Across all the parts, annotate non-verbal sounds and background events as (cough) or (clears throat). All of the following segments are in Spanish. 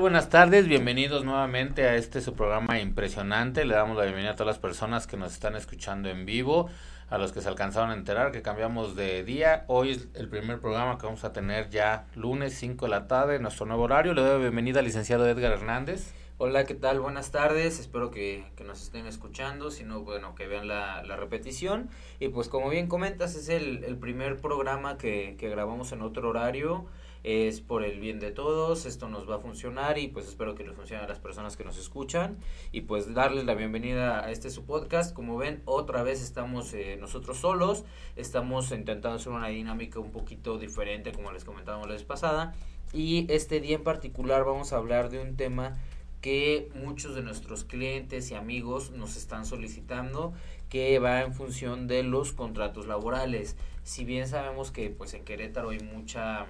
Buenas tardes, bienvenidos nuevamente a este su programa impresionante. Le damos la bienvenida a todas las personas que nos están escuchando en vivo, a los que se alcanzaron a enterar que cambiamos de día. Hoy es el primer programa que vamos a tener ya lunes 5 de la tarde, nuestro nuevo horario. Le doy la bienvenida al licenciado Edgar Hernández. Hola, ¿qué tal? Buenas tardes. Espero que, nos estén escuchando. Si no, bueno, que vean la, la repetición. Y pues como bien comentas, es el, el primer programa que, que grabamos en otro horario es por el bien de todos, esto nos va a funcionar y pues espero que les funcione a las personas que nos escuchan y pues darles la bienvenida a este su podcast. Como ven, otra vez estamos eh, nosotros solos, estamos intentando hacer una dinámica un poquito diferente como les comentábamos la vez pasada y este día en particular vamos a hablar de un tema que muchos de nuestros clientes y amigos nos están solicitando que va en función de los contratos laborales. Si bien sabemos que pues en Querétaro hay mucha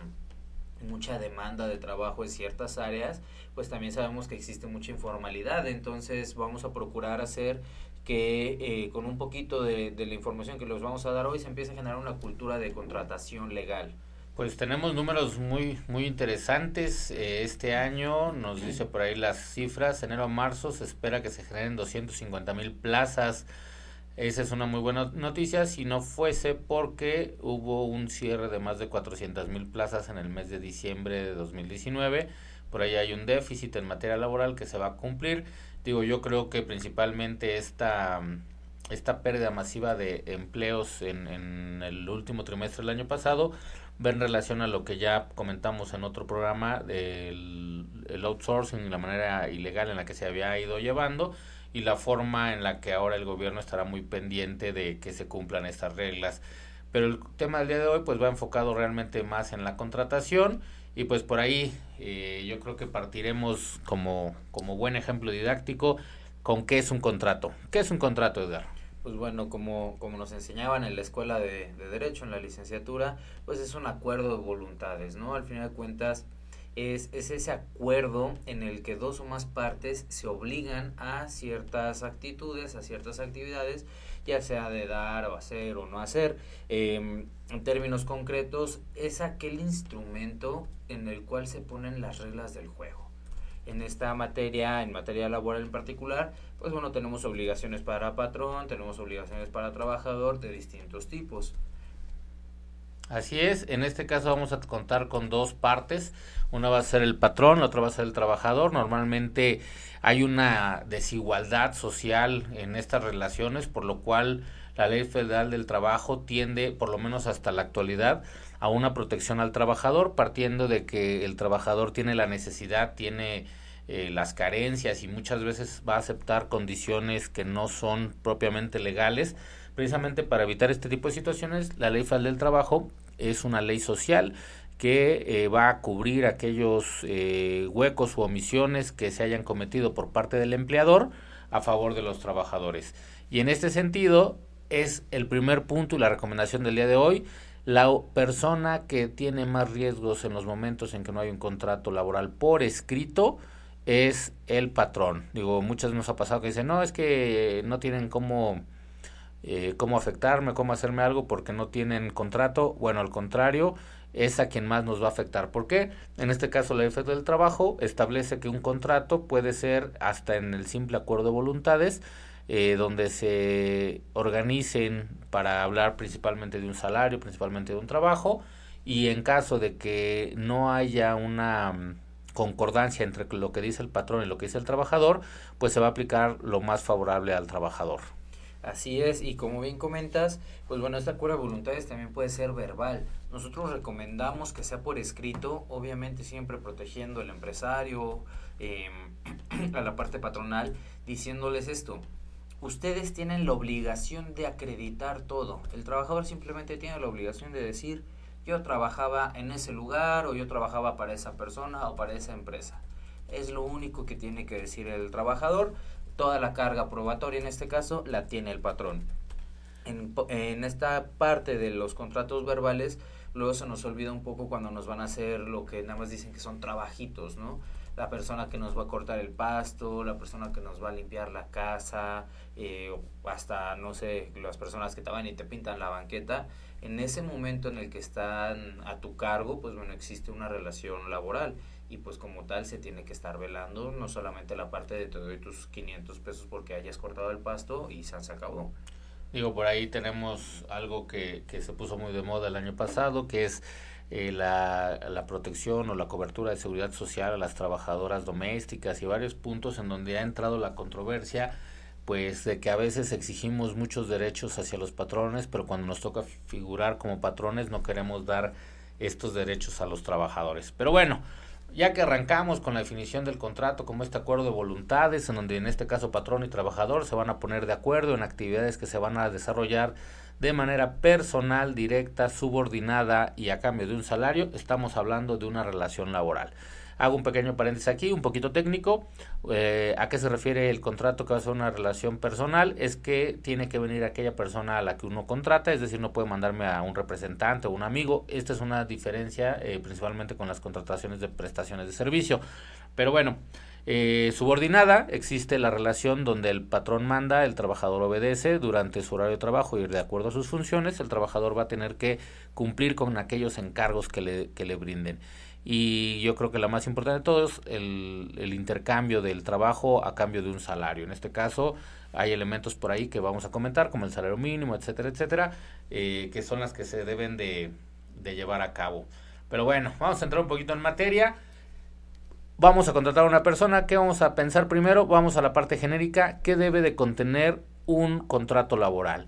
mucha demanda de trabajo en ciertas áreas, pues también sabemos que existe mucha informalidad, entonces vamos a procurar hacer que eh, con un poquito de, de, la información que les vamos a dar hoy se empiece a generar una cultura de contratación legal. Pues tenemos números muy muy interesantes. Eh, este año, nos dice por ahí las cifras, enero a marzo se espera que se generen 250 mil plazas esa es una muy buena noticia si no fuese porque hubo un cierre de más de 400 mil plazas en el mes de diciembre de 2019. Por ahí hay un déficit en materia laboral que se va a cumplir. Digo, yo creo que principalmente esta, esta pérdida masiva de empleos en, en el último trimestre del año pasado va en relación a lo que ya comentamos en otro programa del el outsourcing y la manera ilegal en la que se había ido llevando y la forma en la que ahora el gobierno estará muy pendiente de que se cumplan estas reglas. Pero el tema del día de hoy pues va enfocado realmente más en la contratación y pues por ahí eh, yo creo que partiremos como, como buen ejemplo didáctico con qué es un contrato. ¿Qué es un contrato, Edgar? Pues bueno, como, como nos enseñaban en la escuela de, de Derecho, en la licenciatura, pues es un acuerdo de voluntades, ¿no? Al final de cuentas, es, es, ese acuerdo en el que dos o más partes se obligan a ciertas actitudes, a ciertas actividades, ya sea de dar o hacer o no hacer. Eh, en términos concretos, es aquel instrumento en el cual se ponen las reglas del juego. En esta materia, en materia laboral en particular, pues bueno, tenemos obligaciones para patrón, tenemos obligaciones para trabajador de distintos tipos. Así es, en este caso vamos a contar con dos partes, una va a ser el patrón, la otra va a ser el trabajador. Normalmente hay una desigualdad social en estas relaciones, por lo cual la ley federal del trabajo tiende, por lo menos hasta la actualidad, a una protección al trabajador, partiendo de que el trabajador tiene la necesidad, tiene eh, las carencias y muchas veces va a aceptar condiciones que no son propiamente legales Precisamente para evitar este tipo de situaciones, la ley federal del trabajo es una ley social que eh, va a cubrir aquellos eh, huecos u omisiones que se hayan cometido por parte del empleador a favor de los trabajadores. Y en este sentido es el primer punto y la recomendación del día de hoy. La persona que tiene más riesgos en los momentos en que no hay un contrato laboral por escrito es el patrón. Digo, muchas nos ha pasado que dicen, no, es que no tienen cómo eh, cómo afectarme, cómo hacerme algo porque no tienen contrato. Bueno, al contrario, es a quien más nos va a afectar. ¿Por qué? En este caso, la ley del trabajo establece que un contrato puede ser hasta en el simple acuerdo de voluntades, eh, donde se organicen para hablar principalmente de un salario, principalmente de un trabajo, y en caso de que no haya una mm, concordancia entre lo que dice el patrón y lo que dice el trabajador, pues se va a aplicar lo más favorable al trabajador. Así es, y como bien comentas, pues bueno, esta cura de voluntades también puede ser verbal. Nosotros recomendamos que sea por escrito, obviamente siempre protegiendo al empresario, eh, (clears throat) a la parte patronal, diciéndoles esto. Ustedes tienen la obligación de acreditar todo. El trabajador simplemente tiene la obligación de decir, yo trabajaba en ese lugar o yo trabajaba para esa persona o para esa empresa. Es lo único que tiene que decir el trabajador toda la carga probatoria en este caso la tiene el patrón. En, en, esta parte de los contratos verbales, luego se nos olvida un poco cuando nos van a hacer lo que nada más dicen que son trabajitos, ¿no? La persona que nos va a cortar el pasto, la persona que nos va a limpiar la casa, eh, hasta, no sé, las personas que te van y te pintan la banqueta. En ese momento en el que están a tu cargo, pues bueno, existe una relación laboral y pues como tal se tiene que estar velando no solamente la parte de te doy tus 500 pesos porque hayas cortado el pasto y se acabó. Digo, por ahí tenemos algo que, que se puso muy de moda el año pasado, que es eh, la, la, protección o la cobertura de seguridad social a las trabajadoras domésticas y varios puntos en donde ha entrado la controversia pues de que a veces exigimos muchos derechos hacia los patrones, pero cuando nos toca figurar como patrones no queremos dar estos derechos a los trabajadores. Pero bueno, ya que arrancamos con la definición del contrato como este acuerdo de voluntades, en donde en este caso patrón y trabajador se van a poner de acuerdo en actividades que se van a desarrollar de manera personal, directa, subordinada y a cambio de un salario, estamos hablando de una relación laboral. Hago un pequeño paréntesis aquí, un poquito técnico. Eh, ¿A qué se refiere el contrato que va a ser una relación personal? Es que tiene que venir aquella persona a la que uno contrata, es decir, no puede mandarme a un representante o un amigo. Esta es una diferencia eh, principalmente con las contrataciones de prestaciones de servicio. Pero bueno, eh, subordinada existe la relación donde el patrón manda, el trabajador obedece durante su horario de trabajo y de acuerdo a sus funciones, el trabajador va a tener que cumplir con aquellos encargos que le, que le brinden y yo creo que la más importante de todo es el, el, intercambio del trabajo a cambio de un salario. En este caso hay elementos por ahí que vamos a comentar, como el salario mínimo, etcétera, etcétera, eh, que son las que se deben de, de llevar a cabo. Pero bueno, vamos a entrar un poquito en materia. Vamos a contratar a una persona. ¿Qué vamos a pensar primero? Vamos a la parte genérica. ¿Qué debe de contener un contrato laboral?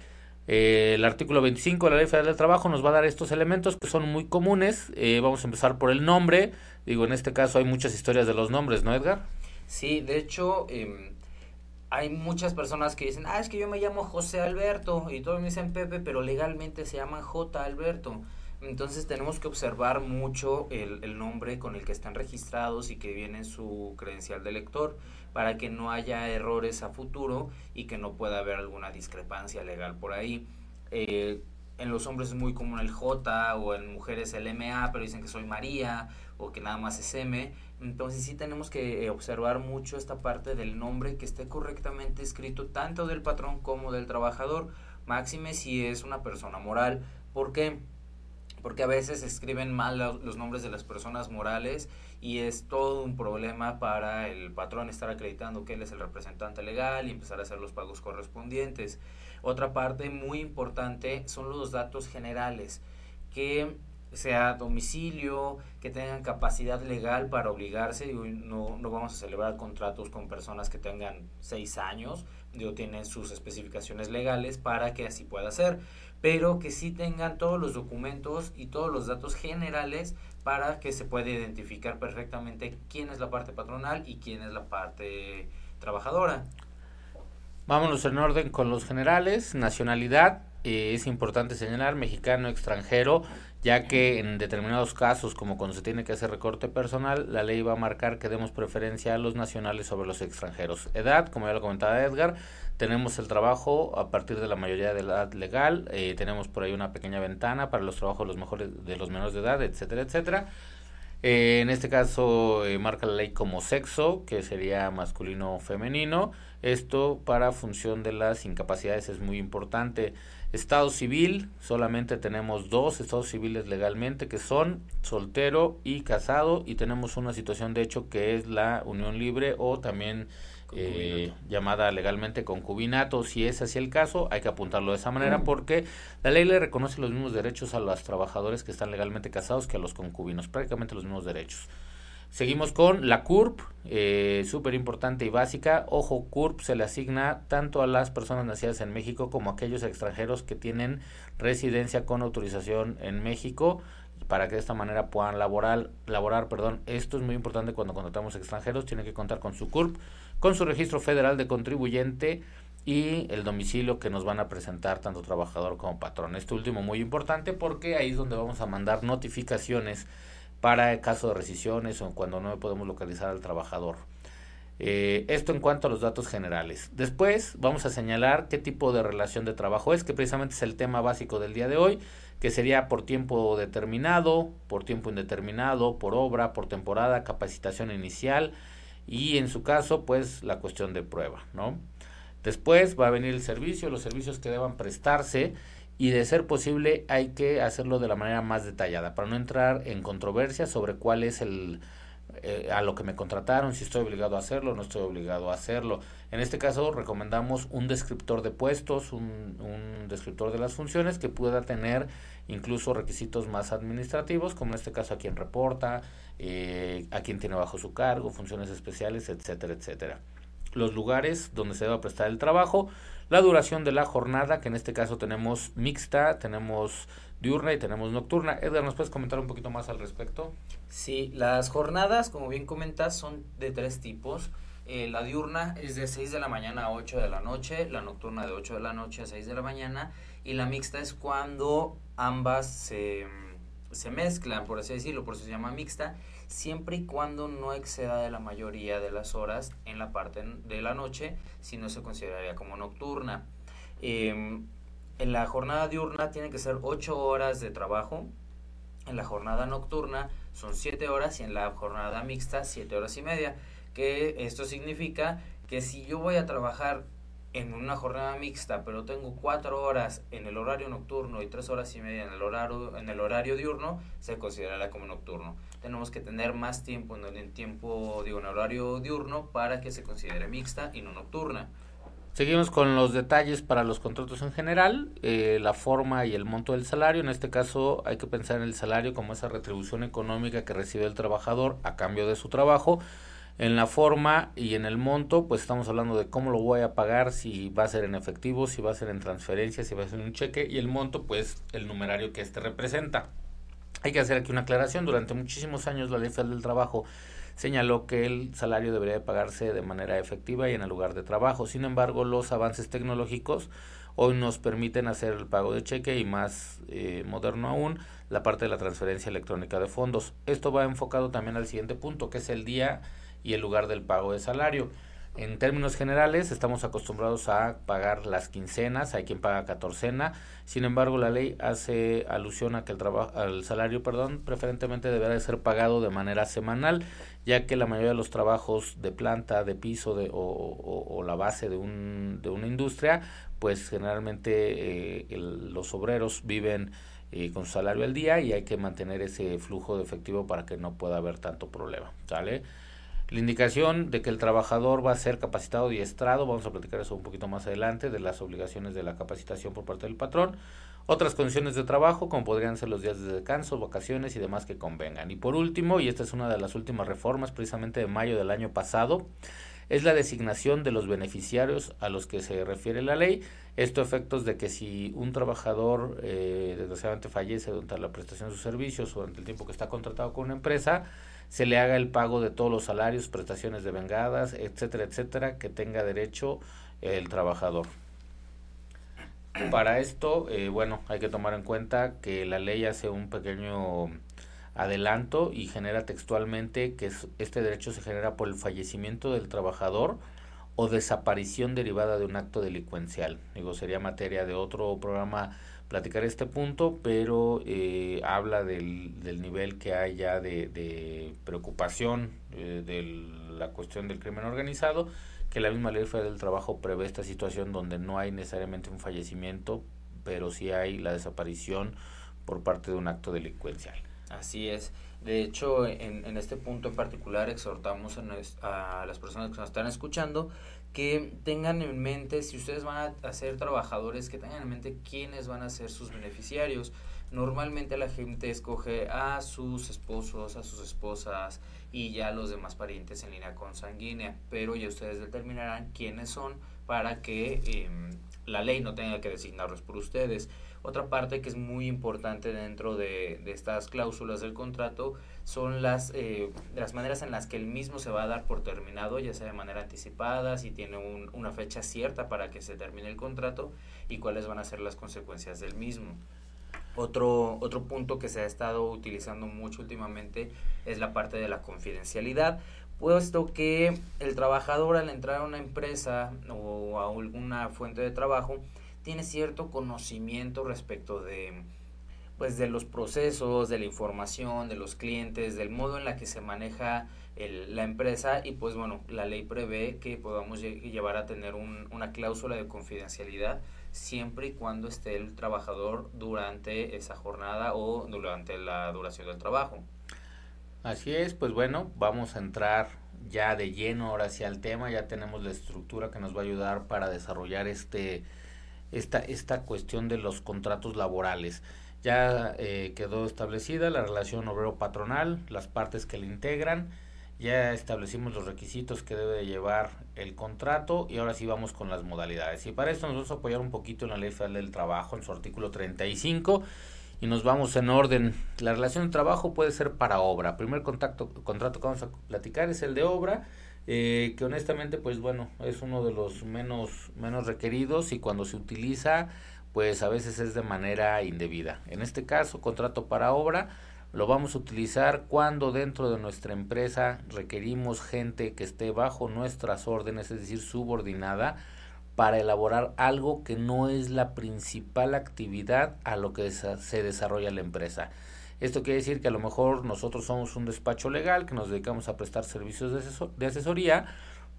Eh, el artículo 25 de la Ley Federal del Trabajo nos va a dar estos elementos que son muy comunes. Eh, vamos a empezar por el nombre. Digo, en este caso hay muchas historias de los nombres, ¿no, Edgar? Sí, de hecho, eh, hay muchas personas que dicen, ah, es que yo me llamo José Alberto y todos me dicen Pepe, pero legalmente se llaman J. Alberto. Entonces tenemos que observar mucho el, el nombre con el que están registrados y que viene su credencial de lector para que no haya errores a futuro y que no pueda haber alguna discrepancia legal por ahí. Eh, en los hombres es muy común el J o en mujeres el MA, pero dicen que soy María o que nada más es M. Entonces sí tenemos que eh, observar mucho esta parte del nombre que esté correctamente escrito tanto del patrón como del trabajador. Máxime si es una persona moral. ¿Por qué? Porque a veces escriben mal los nombres de las personas morales y es todo un problema para el patrón estar acreditando que él es el representante legal y empezar a hacer los pagos correspondientes. Otra parte muy importante son los datos generales, que sea domicilio, que tengan capacidad legal para obligarse, no, no vamos a celebrar contratos con personas que tengan seis años, digo, tienen sus especificaciones legales para que así pueda ser, pero que sí tengan todos los documentos y todos los datos generales para que se pueda identificar perfectamente quién es la parte patronal y quién es la parte trabajadora. Vámonos en orden con los generales. Nacionalidad, eh, es importante señalar, mexicano, extranjero, ya que en determinados casos, como cuando se tiene que hacer recorte personal, la ley va a marcar que demos preferencia a los nacionales sobre los extranjeros. Edad, como ya lo comentaba Edgar, tenemos el trabajo a partir de la mayoría de edad legal, eh, tenemos por ahí una pequeña ventana para los trabajos de los, mejores, de los menores de edad, etcétera, etcétera. Eh, en este caso eh, marca la ley como sexo, que sería masculino o femenino. Esto para función de las incapacidades es muy importante. Estado civil, solamente tenemos dos estados civiles legalmente, que son soltero y casado, y tenemos una situación de hecho que es la unión libre o también eh, llamada legalmente concubinato. Si es así el caso, hay que apuntarlo de esa manera porque la ley le reconoce los mismos derechos a los trabajadores que están legalmente casados que a los concubinos, prácticamente los mismos derechos. Seguimos con la CURP, eh, súper importante y básica. Ojo, CURP se le asigna tanto a las personas nacidas en México como a aquellos extranjeros que tienen residencia con autorización en México para que de esta manera puedan laborar, laborar, perdón. Esto es muy importante cuando contratamos extranjeros, tiene que contar con su CURP con su registro federal de contribuyente y el domicilio que nos van a presentar tanto trabajador como patrón. Este último muy importante porque ahí es donde vamos a mandar notificaciones para el caso de rescisiones o cuando no podemos localizar al trabajador. Eh, esto en cuanto a los datos generales. Después vamos a señalar qué tipo de relación de trabajo es, que precisamente es el tema básico del día de hoy, que sería por tiempo determinado, por tiempo indeterminado, por obra, por temporada, capacitación inicial, y en su caso pues la cuestión de prueba, ¿no? Después va a venir el servicio, los servicios que deban prestarse y de ser posible hay que hacerlo de la manera más detallada para no entrar en controversia sobre cuál es el eh, a lo que me contrataron, si estoy obligado a hacerlo o no estoy obligado a hacerlo. En este caso recomendamos un descriptor de puestos, un, un descriptor de las funciones que pueda tener incluso requisitos más administrativos, como en este caso a quien reporta, eh, a quien tiene bajo su cargo, funciones especiales, etcétera, etcétera. Los lugares donde se debe prestar el trabajo, la duración de la jornada, que en este caso tenemos mixta, tenemos diurna y tenemos nocturna. Edgar, ¿nos puedes comentar un poquito más al respecto? Sí, las jornadas, como bien comentas, son de tres tipos. Eh, la diurna es de 6 de la mañana a 8 de la noche, la nocturna de 8 de la noche a 6 de la mañana y la mixta es cuando ambas se, se mezclan, por así decirlo, por eso se llama mixta, siempre y cuando no exceda de la mayoría de las horas en la parte de la noche, si no se consideraría como nocturna. Eh, en la jornada diurna tiene que ser 8 horas de trabajo, en la jornada nocturna son 7 horas y en la jornada mixta 7 horas y media. Que esto significa que si yo voy a trabajar en una jornada mixta, pero tengo 4 horas en el horario nocturno y 3 horas y media en el horario, en el horario diurno, se considerará como nocturno. Tenemos que tener más tiempo en el tiempo, digo, en el horario diurno para que se considere mixta y no nocturna. Seguimos con los detalles para los contratos en general, eh, la forma y el monto del salario. En este caso hay que pensar en el salario como esa retribución económica que recibe el trabajador a cambio de su trabajo. En la forma y en el monto, pues estamos hablando de cómo lo voy a pagar, si va a ser en efectivo, si va a ser en transferencia, si va a ser en un cheque y el monto, pues el numerario que este representa. Hay que hacer aquí una aclaración. Durante muchísimos años la Ley Federal del Trabajo señaló que el salario debería pagarse de manera efectiva y en el lugar de trabajo. Sin embargo, los avances tecnológicos hoy nos permiten hacer el pago de cheque y más eh, moderno aún, la parte de la transferencia electrónica de fondos. Esto va enfocado también al siguiente punto, que es el día y el lugar del pago de salario. En términos generales, estamos acostumbrados a pagar las quincenas, hay quien paga catorcena, sin embargo, la ley hace alusión a que el trabajo, al salario, perdón, preferentemente deberá de ser pagado de manera semanal, ya que la mayoría de los trabajos de planta, de piso de, o, la base de, un, de una industria, pues generalmente eh, los obreros viven eh, con su salario al día y hay que mantener ese flujo de efectivo para que no pueda haber tanto problema, ¿sale? La indicación de que el trabajador va a ser capacitado y estrado, vamos a platicar eso un poquito más adelante, de las obligaciones de la capacitación por parte del patrón. Otras condiciones de trabajo, como podrían ser los días de descanso, vacaciones y demás que convengan. Y por último, y esta es una de las últimas reformas precisamente de mayo del año pasado, es la designación de los beneficiarios a los que se refiere la ley. Esto efectos de que si un trabajador eh, desgraciadamente fallece durante la prestación de sus servicios o durante el tiempo que está contratado con una empresa, se le haga el pago de todos los salarios, prestaciones de vengadas, etcétera, etcétera, que tenga derecho el trabajador. Para esto, eh, bueno, hay que tomar en cuenta que la ley hace un pequeño adelanto y genera textualmente que este derecho se genera por el fallecimiento del trabajador o desaparición derivada de un acto delincuencial. Digo, sería materia de otro programa platicar este punto, pero eh, habla del, del, nivel que hay ya de, de preocupación eh, de la cuestión del crimen organizado, que la misma ley federal del trabajo prevé esta situación donde no hay necesariamente un fallecimiento, pero sí hay la desaparición por parte de un acto delincuencial. Así es. De hecho, en, en este punto en particular exhortamos a, a las personas que nos están escuchando que tengan en mente, si ustedes van a ser trabajadores, que tengan en mente quiénes van a ser sus beneficiarios. Normalmente la gente escoge a sus esposos, a sus esposas y ya los demás parientes en línea consanguínea, pero ya ustedes determinarán quiénes son para que eh, la ley no tenga que designarlos por ustedes. Otra parte que es muy importante dentro de, estas cláusulas del contrato son las, eh, las maneras en las que el mismo se va a dar por terminado, ya sea de manera anticipada, si tiene un, una fecha cierta para que se termine el contrato y cuáles van a ser las consecuencias del mismo. Otro, otro punto que se ha estado utilizando mucho últimamente es la parte de la confidencialidad, puesto que el trabajador al entrar a una empresa o a alguna fuente de trabajo tiene cierto conocimiento respecto de pues de los procesos, de la información, de los clientes, del modo en la que se maneja el, la empresa y pues bueno, la ley prevé que podamos llevar a tener un, una cláusula de confidencialidad siempre y cuando esté el trabajador durante esa jornada o durante la duración del trabajo. Así es, pues bueno, vamos a entrar ya de lleno ahora hacia el tema, ya tenemos la estructura que nos va a ayudar para desarrollar este esta, esta cuestión de los contratos laborales. Ya eh, quedó establecida la relación obrero-patronal, las partes que le integran, ya establecimos los requisitos que debe de llevar el contrato y ahora sí vamos con las modalidades. Y para esto nos vamos a apoyar un poquito en la Ley Federal del Trabajo, en su artículo 35 y nos vamos en orden. La relación de trabajo puede ser para obra. Primer contacto, contrato que vamos a platicar es el de obra, eh, que honestamente, pues bueno, es uno de los menos, menos requeridos y cuando se utiliza, pues a veces es de manera indebida. En este caso, contrato para obra lo vamos a utilizar cuando dentro de nuestra empresa requerimos gente que esté bajo nuestras órdenes, es decir, subordinada, para elaborar algo que no es la principal actividad a lo que se desarrolla la empresa. Esto quiere decir que a lo mejor nosotros somos un despacho legal que nos dedicamos a prestar servicios de, asesoría,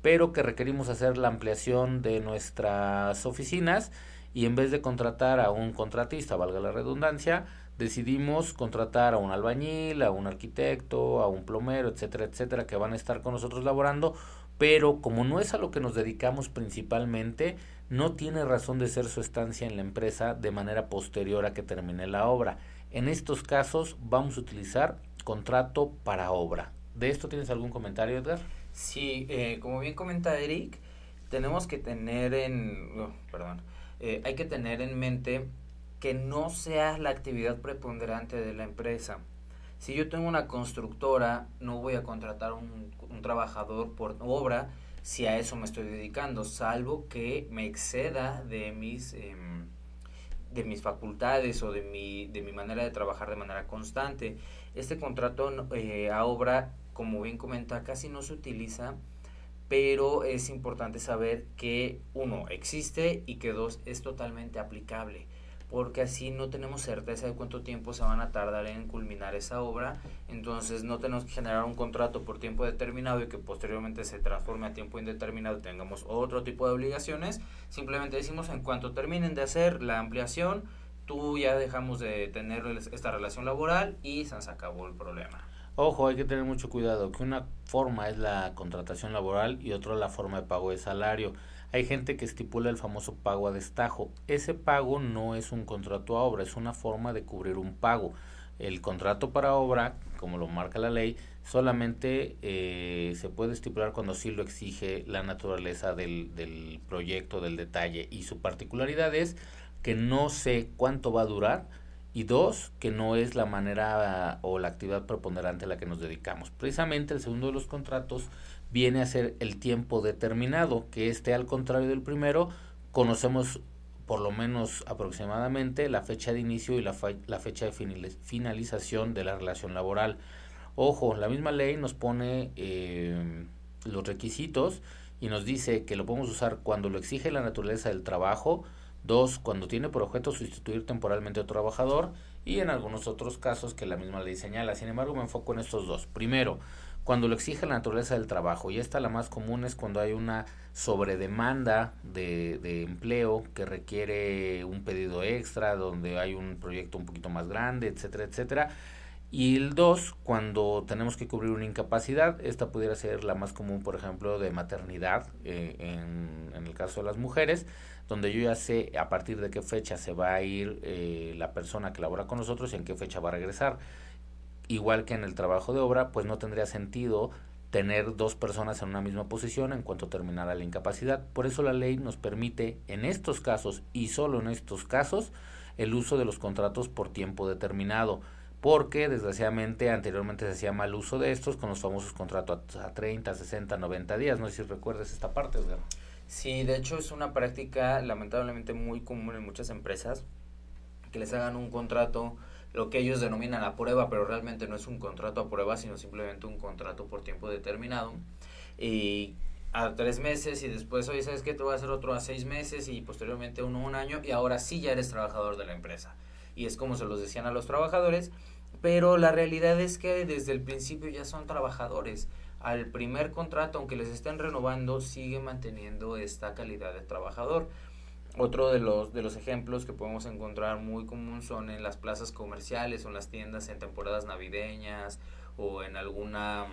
pero que requerimos hacer la ampliación de nuestras oficinas y en vez de contratar a un contratista, valga la redundancia, decidimos contratar a un albañil, a un arquitecto, a un plomero, etcétera, etcétera, que van a estar con nosotros laborando pero como no es a lo que nos dedicamos principalmente, no tiene razón de ser su estancia en la empresa de manera posterior a que termine la obra. En estos casos vamos a utilizar contrato para obra. ¿De esto tienes algún comentario, Edgar? Sí, eh, como bien comenta Eric, tenemos que tener en, perdón, eh, hay que tener en mente que no sea la actividad preponderante de la empresa. Si yo tengo una constructora, no voy a contratar un, un trabajador por obra si a eso me estoy dedicando, salvo que me exceda de mis, em, de mis facultades o de mi, de mi manera de trabajar de manera constante. Este contrato eh, a obra, como bien comenta, casi no se utiliza, pero es importante saber que uno existe y que dos es totalmente aplicable porque así no tenemos certeza de cuánto tiempo se van a tardar en culminar esa obra, entonces no tenemos que generar un contrato por tiempo determinado y que posteriormente se transforme a tiempo indeterminado tengamos otro tipo de obligaciones, simplemente decimos en cuanto terminen de hacer la ampliación, tú ya dejamos de tener esta relación laboral y se acabó el problema. Ojo, hay que tener mucho cuidado, que una forma es la contratación laboral y otra la forma de pago de salario. Hay gente que estipula el famoso pago a destajo. Ese pago no es un contrato a obra, es una forma de cubrir un pago. El contrato para obra, como lo marca la ley, solamente eh, se puede estipular cuando sí lo exige la naturaleza del, del proyecto, del detalle. Y su particularidad es que no sé cuánto va a durar y dos, que no es la manera o la actividad preponderante a la que nos dedicamos. Precisamente el segundo de los contratos viene a ser el tiempo determinado, que este al contrario del primero, conocemos por lo menos aproximadamente la fecha de inicio y la, la fecha de finalización de la relación laboral. Ojo, la misma ley nos pone eh, los requisitos y nos dice que lo podemos usar cuando lo exige la naturaleza del trabajo, dos, cuando tiene por objeto sustituir temporalmente a otro trabajador y en algunos otros casos que la misma ley señala. Sin embargo, me enfoco en estos dos. Primero, cuando lo exige la naturaleza del trabajo. Y esta la más común es cuando hay una sobredemanda de, de empleo que requiere un pedido extra, donde hay un proyecto un poquito más grande, etcétera, etcétera. Y el dos, cuando tenemos que cubrir una incapacidad, esta pudiera ser la más común, por ejemplo, de maternidad, eh, en, en, el caso de las mujeres, donde yo ya sé a partir de qué fecha se va a ir eh, la persona que labora con nosotros y en qué fecha va a regresar igual que en el trabajo de obra, pues no tendría sentido tener dos personas en una misma posición en cuanto terminara la incapacidad. Por eso la ley nos permite en estos casos y solo en estos casos el uso de los contratos por tiempo determinado, porque desgraciadamente anteriormente se hacía mal uso de estos con los famosos contratos a 30, 60, 90 días. No sé si recuerdas esta parte, Edgar. Sí, de hecho es una práctica lamentablemente muy común en muchas empresas que les hagan un contrato lo que ellos denominan a prueba, pero realmente no es un contrato a prueba, sino simplemente un contrato por tiempo determinado. Y a tres meses y después, oye, ¿sabes qué? Te voy a hacer otro a seis meses y posteriormente uno a un año y ahora sí ya eres trabajador de la empresa. Y es como se los decían a los trabajadores, pero la realidad es que desde el principio ya son trabajadores. Al primer contrato, aunque les estén renovando, sigue manteniendo esta calidad de trabajador. Otro de los, de los ejemplos que podemos encontrar muy común son en las plazas comerciales o en las tiendas en temporadas navideñas o en alguna...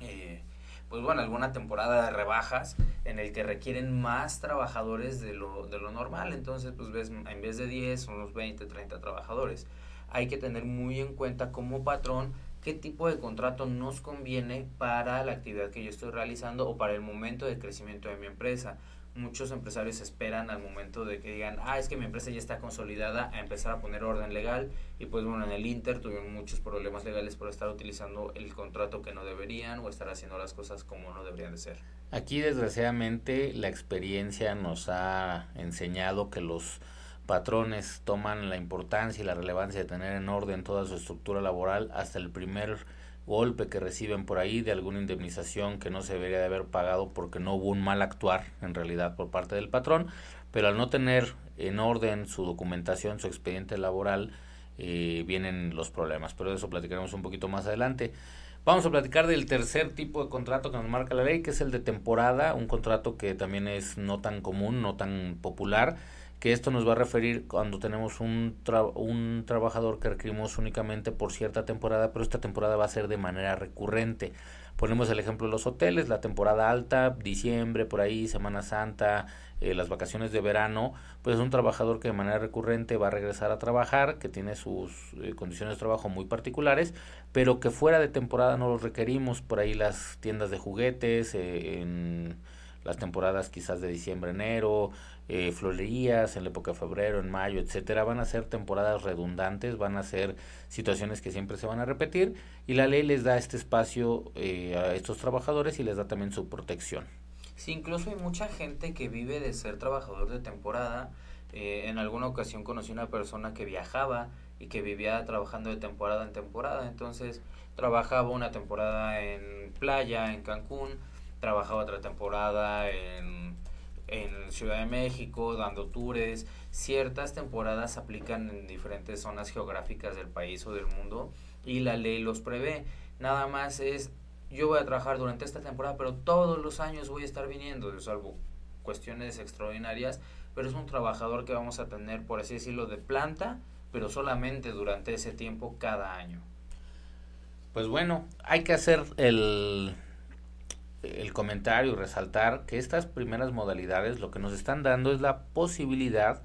Eh, pues bueno, alguna temporada de rebajas en el que requieren más trabajadores de lo, de lo normal. Entonces, pues ves, en vez de 10 son los 20, 30 trabajadores. Hay que tener muy en cuenta como patrón qué tipo de contrato nos conviene para la actividad que yo estoy realizando o para el momento de crecimiento de mi empresa muchos empresarios esperan al momento de que digan, ah, es que mi empresa ya está consolidada, a empezar a poner orden legal. Y pues bueno, en el Inter tuvieron muchos problemas legales por estar utilizando el contrato que no deberían o estar haciendo las cosas como no deberían de ser. Aquí desgraciadamente la experiencia nos ha enseñado que los patrones toman la importancia y la relevancia de tener en orden toda su estructura laboral hasta el primer golpe que reciben por ahí de alguna indemnización que no se debería de haber pagado porque no hubo un mal actuar en realidad por parte del patrón, pero al no tener en orden su documentación, su expediente laboral, eh, vienen los problemas. Pero de eso platicaremos un poquito más adelante. Vamos a platicar del tercer tipo de contrato que nos marca la ley, que es el de temporada, un contrato que también es no tan común, no tan popular que esto nos va a referir cuando tenemos un, un trabajador que requerimos únicamente por cierta temporada, pero esta temporada va a ser de manera recurrente. Ponemos el ejemplo de los hoteles, la temporada alta, diciembre, por ahí, Semana Santa, eh, las vacaciones de verano, pues es un trabajador que de manera recurrente va a regresar a trabajar, que tiene sus eh, condiciones de trabajo muy particulares, pero que fuera de temporada no los requerimos, por ahí las tiendas de juguetes, eh, en las temporadas quizás de diciembre, enero, eh, florerías en la época de febrero, en mayo, etcétera, van a ser temporadas redundantes, van a ser situaciones que siempre se van a repetir y la ley les da este espacio eh, a estos trabajadores y les da también su protección. Sí, incluso hay mucha gente que vive de ser trabajador de temporada. Eh, en alguna ocasión conocí una persona que viajaba y que vivía trabajando de temporada en temporada. Entonces trabajaba una temporada en playa, en Cancún, trabajaba otra temporada en, en Ciudad de México, dando tours. Ciertas temporadas aplican en diferentes zonas geográficas del país o del mundo y la ley los prevé. Nada más es, yo voy a trabajar durante esta temporada, pero todos los años voy a estar viniendo, salvo cuestiones extraordinarias, pero es un trabajador que vamos a tener, por así decirlo, de planta, pero solamente durante ese tiempo cada año. Pues bueno, hay que hacer el el comentario y resaltar que estas primeras modalidades lo que nos están dando es la posibilidad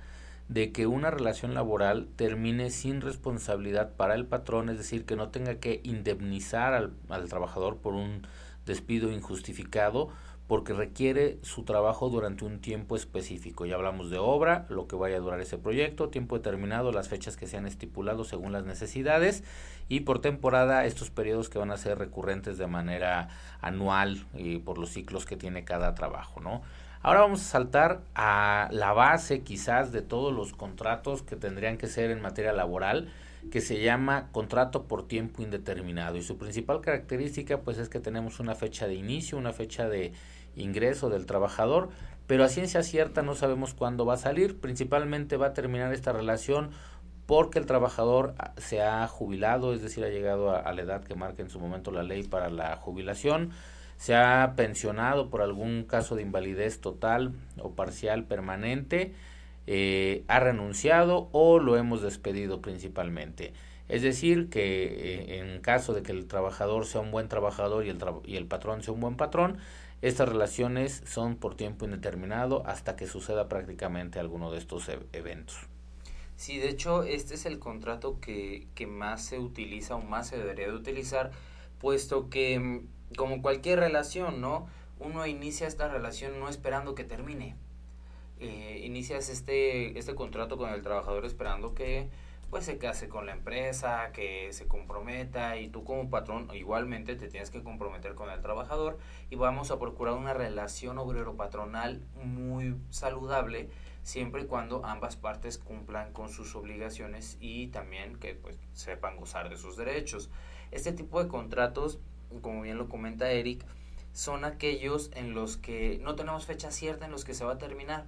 de que una relación laboral termine sin responsabilidad para el patrón, es decir, que no tenga que indemnizar al, al trabajador por un despido injustificado porque requiere su trabajo durante un tiempo específico. Ya hablamos de obra, lo que vaya a durar ese proyecto, tiempo determinado, las fechas que se han estipulado según las necesidades y por temporada estos periodos que van a ser recurrentes de manera anual y por los ciclos que tiene cada trabajo, ¿no? Ahora vamos a saltar a la base quizás de todos los contratos que tendrían que ser en materia laboral, que se llama contrato por tiempo indeterminado y su principal característica pues es que tenemos una fecha de inicio, una fecha de ingreso del trabajador, pero a ciencia cierta no sabemos cuándo va a salir, principalmente va a terminar esta relación porque el trabajador se ha jubilado, es decir, ha llegado a, la edad que marca en su momento la ley para la jubilación, se ha pensionado por algún caso de invalidez total o parcial permanente, eh, ha renunciado o lo hemos despedido principalmente. Es decir, que eh, en caso de que el trabajador sea un buen trabajador y el, y el patrón sea un buen patrón, estas relaciones son por tiempo indeterminado hasta que suceda prácticamente alguno de estos eventos. Sí, de hecho, este es el contrato que, que más se utiliza o más se debería de utilizar, puesto que, mm, como cualquier relación, ¿no? Uno inicia esta relación no esperando que termine. Eh, inicias este, este contrato con el trabajador esperando que pues se case con la empresa, que se comprometa y tú como patrón igualmente te tienes que comprometer con el trabajador y vamos a procurar una relación obrero-patronal muy saludable siempre y cuando ambas partes cumplan con sus obligaciones y también que pues sepan gozar de sus derechos. Este tipo de contratos, como bien lo comenta Eric, son aquellos en los que no tenemos fecha cierta en los que se va a terminar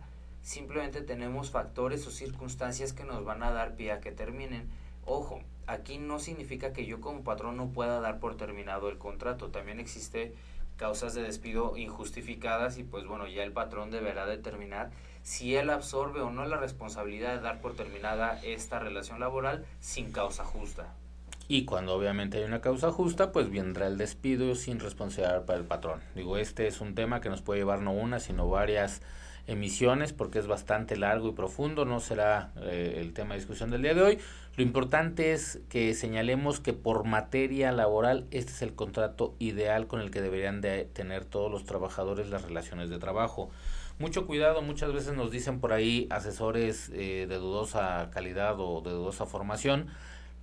simplemente tenemos factores o circunstancias que nos van a dar pie a que terminen. Ojo, aquí no significa que yo como patrón no pueda dar por terminado el contrato, también existe causas de despido injustificadas y pues bueno, ya el patrón deberá determinar si él absorbe o no la responsabilidad de dar por terminada esta relación laboral sin causa justa. y cuando obviamente hay una causa justa, pues vendrá el despido sin responsabilidad para el patrón. Digo, este es un tema que nos puede llevar no una, sino varias emisiones porque es bastante largo y profundo, no será eh, el tema de discusión del día de hoy. Lo importante es que señalemos que por materia laboral este es el contrato ideal con el que deberían de tener todos los trabajadores las relaciones de trabajo. Mucho cuidado, muchas veces nos dicen por ahí asesores eh, de dudosa calidad o de dudosa formación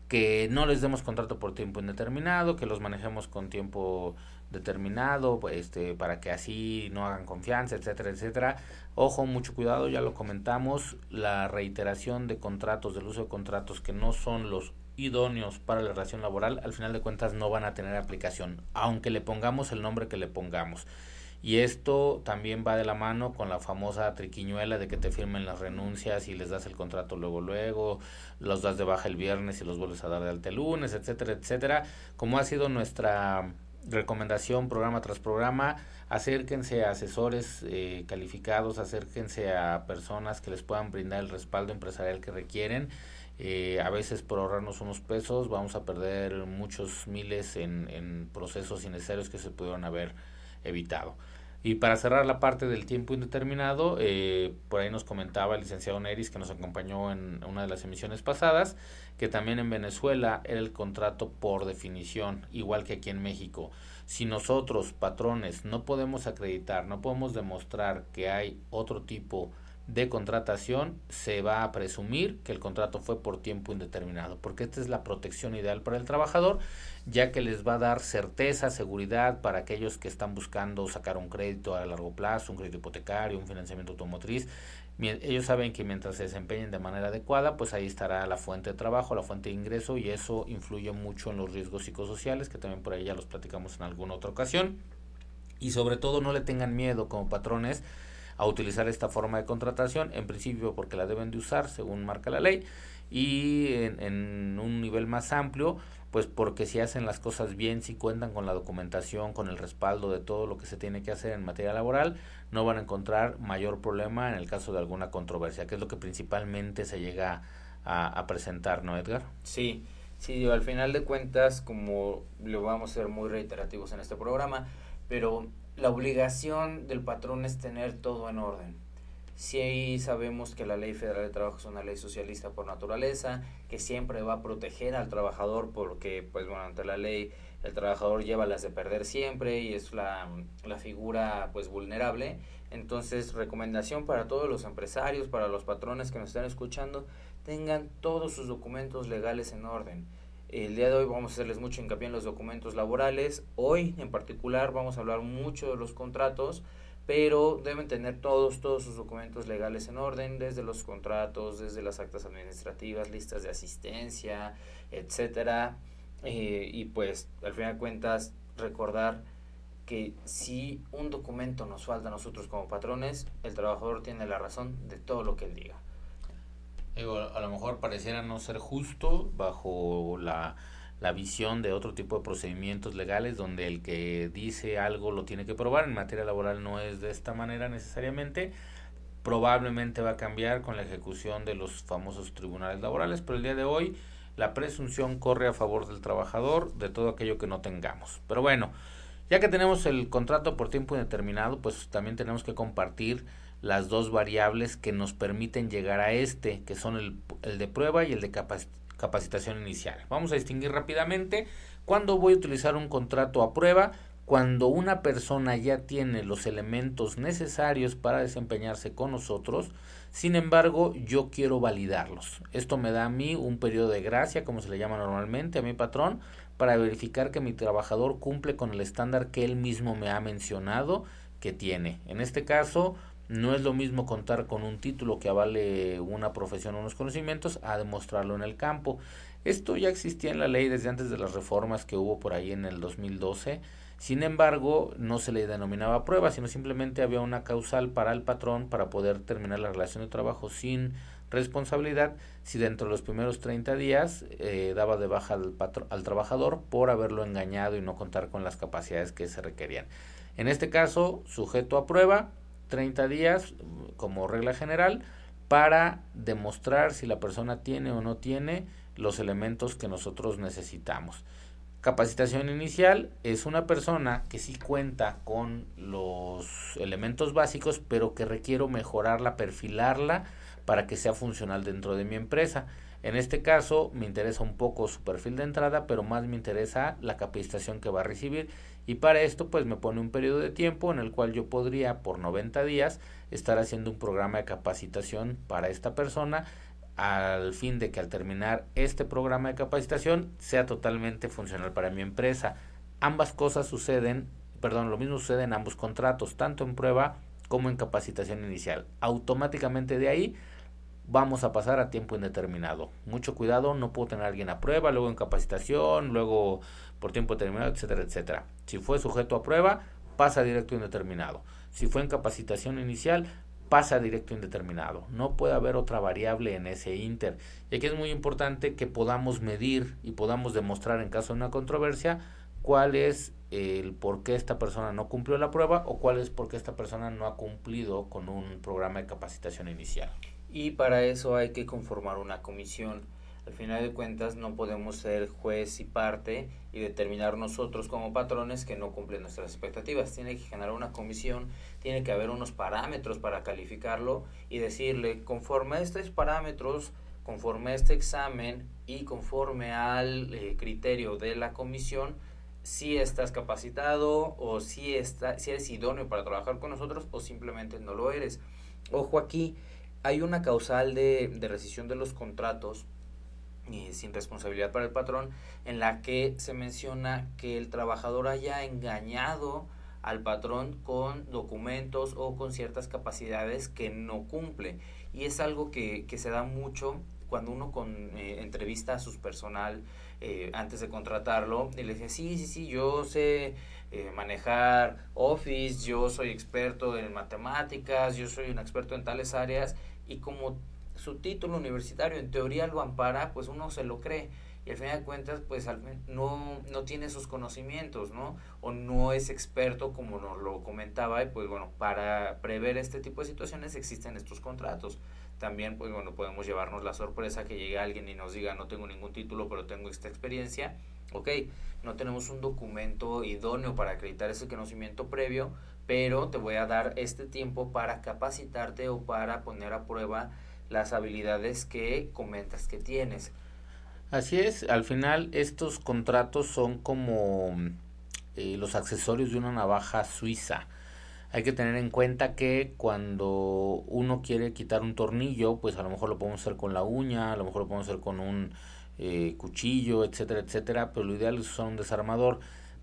que no les demos contrato por tiempo indeterminado, que los manejemos con tiempo determinado, este, para que así no hagan confianza, etcétera, etcétera. Ojo, mucho cuidado, ya lo comentamos, la reiteración de contratos, del uso de contratos que no son los idóneos para la relación laboral, al final de cuentas no van a tener aplicación, aunque le pongamos el nombre que le pongamos. Y esto también va de la mano con la famosa triquiñuela de que te firmen las renuncias y les das el contrato luego, luego, los das de baja el viernes y los vuelves a dar de alta el lunes, etcétera, etcétera. Como ha sido nuestra recomendación programa tras programa, acérquense a asesores eh, calificados, acérquense a personas que les puedan brindar el respaldo empresarial que requieren. Eh, a veces por ahorrarnos unos pesos vamos a perder muchos miles en, en procesos innecesarios que se pudieron haber evitado. Y para cerrar la parte del tiempo indeterminado, eh, por ahí nos comentaba el licenciado Neris, que nos acompañó en una de las emisiones pasadas, que también en Venezuela era el contrato por definición, igual que aquí en México. Si nosotros, patrones, no podemos acreditar, no podemos demostrar que hay otro tipo de contratación, se va a presumir que el contrato fue por tiempo indeterminado, porque esta es la protección ideal para el trabajador, ya que les va a dar certeza, seguridad para aquellos que están buscando sacar un crédito a largo plazo, un crédito hipotecario, un financiamiento automotriz. Ellos saben que mientras se desempeñen de manera adecuada, pues ahí estará la fuente de trabajo, la fuente de ingreso y eso influye mucho en los riesgos psicosociales, que también por ahí ya los platicamos en alguna otra ocasión. Y sobre todo no le tengan miedo como patrones a utilizar esta forma de contratación, en principio porque la deben de usar según marca la ley y en, un nivel más amplio, pues porque si hacen las cosas bien, si cuentan con la documentación, con el respaldo de todo lo que se tiene que hacer en materia laboral, no van a encontrar mayor problema en el caso de alguna controversia, que es lo que principalmente se llega a, presentar, ¿no, Edgar? Sí, sí, al final de cuentas, como lo vamos a ser muy reiterativos en este programa, pero la obligación del patrón es tener todo en orden. Si sabemos que la ley federal de trabajo es una ley socialista por naturaleza, que siempre va a proteger al trabajador porque, pues bueno, ante la ley el trabajador lleva las de perder siempre y es la, la figura pues vulnerable. Entonces, recomendación para todos los empresarios, para los patrones que nos están escuchando, tengan todos sus documentos legales en orden el día de hoy vamos a hacerles mucho hincapié en los documentos laborales. Hoy en particular vamos a hablar mucho de los contratos, pero deben tener todos, todos sus documentos legales en orden, desde los contratos, desde las actas administrativas, listas de asistencia, etcétera. Eh, y pues al final de cuentas recordar que si un documento nos falta a nosotros como patrones, el trabajador tiene la razón de todo lo que él diga a lo mejor pareciera no ser justo bajo la, la visión de otro tipo de procedimientos legales donde el que dice algo lo tiene que probar. En materia laboral no es de esta manera necesariamente. Probablemente va a cambiar con la ejecución de los famosos tribunales laborales, pero el día de hoy la presunción corre a favor del trabajador de todo aquello que no tengamos. Pero bueno, ya que tenemos el contrato por tiempo indeterminado, pues también tenemos que compartir las dos variables que nos permiten llegar a este, que son el, el de prueba y el de capacitación inicial. Vamos a distinguir rápidamente cuándo voy a utilizar un contrato a prueba, cuando una persona ya tiene los elementos necesarios para desempeñarse con nosotros, sin embargo, yo quiero validarlos. Esto me da a mí un periodo de gracia, como se le llama normalmente a mi patrón, para verificar que mi trabajador cumple con el estándar que él mismo me ha mencionado que tiene. En este caso, no es lo mismo contar con un título que avale una profesión o unos conocimientos a demostrarlo en el campo. Esto ya existía en la ley desde antes de las reformas que hubo por ahí en el 2012. Sin embargo, no se le denominaba prueba, sino simplemente había una causal para el patrón para poder terminar la relación de trabajo sin responsabilidad si dentro de los primeros 30 días eh, daba de baja al, al trabajador por haberlo engañado y no contar con las capacidades que se requerían. En este caso, sujeto a prueba, 30 días como regla general para demostrar si la persona tiene o no tiene los elementos que nosotros necesitamos. Capacitación inicial es una persona que sí cuenta con los elementos básicos, pero que requiero mejorarla, perfilarla para que sea funcional dentro de mi empresa. En este caso me interesa un poco su perfil de entrada, pero más me interesa la capacitación que va a recibir y para esto pues me pone un periodo de tiempo en el cual yo podría por 90 días estar haciendo un programa de capacitación para esta persona al fin de que al terminar este programa de capacitación sea totalmente funcional para mi empresa. Ambas cosas suceden, perdón, lo mismo sucede en ambos contratos, tanto en prueba como en capacitación inicial. Automáticamente de ahí vamos a pasar a tiempo indeterminado. Mucho cuidado, no puedo tener a alguien a prueba, luego en capacitación, luego por tiempo determinado, etcétera, etcétera. Si fue sujeto a prueba, pasa directo indeterminado. Si fue en capacitación inicial, pasa directo indeterminado. No puede haber otra variable en ese inter. Y aquí es muy importante que podamos medir y podamos demostrar en caso de una controversia cuál es el por qué esta persona no cumplió la prueba o cuál es por qué esta persona no ha cumplido con un programa de capacitación inicial. Y para eso hay que conformar una comisión al final de cuentas no podemos ser juez y parte y determinar nosotros como patrones que no cumplen nuestras expectativas. Tiene que generar una comisión, tiene que haber unos parámetros para calificarlo y decirle, conforme a estos parámetros, conforme a este examen y conforme al eh, criterio de la comisión, si estás capacitado o si, está, si eres idóneo para trabajar con nosotros o simplemente no lo eres. Ojo aquí, hay una causal de, de rescisión de los contratos sin responsabilidad para el patrón, en la que se menciona que el trabajador haya engañado al patrón con documentos o con ciertas capacidades que no cumple. Y es algo que, que se da mucho cuando uno con, eh, entrevista a su personal eh, antes de contratarlo y le dice, sí, sí, sí, yo sé eh, manejar Office, yo soy experto en matemáticas, yo soy un experto en tales áreas y como su título universitario en teoría lo ampara, pues uno se lo cree y al final de cuentas pues no, no tiene esos conocimientos, ¿no? O no es experto como nos lo comentaba y pues bueno, para prever este tipo de situaciones existen estos contratos. También pues bueno, podemos llevarnos la sorpresa que llegue alguien y nos diga no tengo ningún título pero tengo esta experiencia. Ok, no tenemos un documento idóneo para acreditar ese conocimiento previo, pero te voy a dar este tiempo para capacitarte o para poner a prueba las habilidades que comentas que tienes. Así es, al final estos contratos son como eh, los accesorios de una navaja suiza. Hay que tener en cuenta que cuando uno quiere quitar un tornillo, pues a lo mejor lo podemos hacer con la uña, a lo mejor lo podemos hacer con un eh, cuchillo, etcétera, etcétera, pero lo ideal es usar un desarmador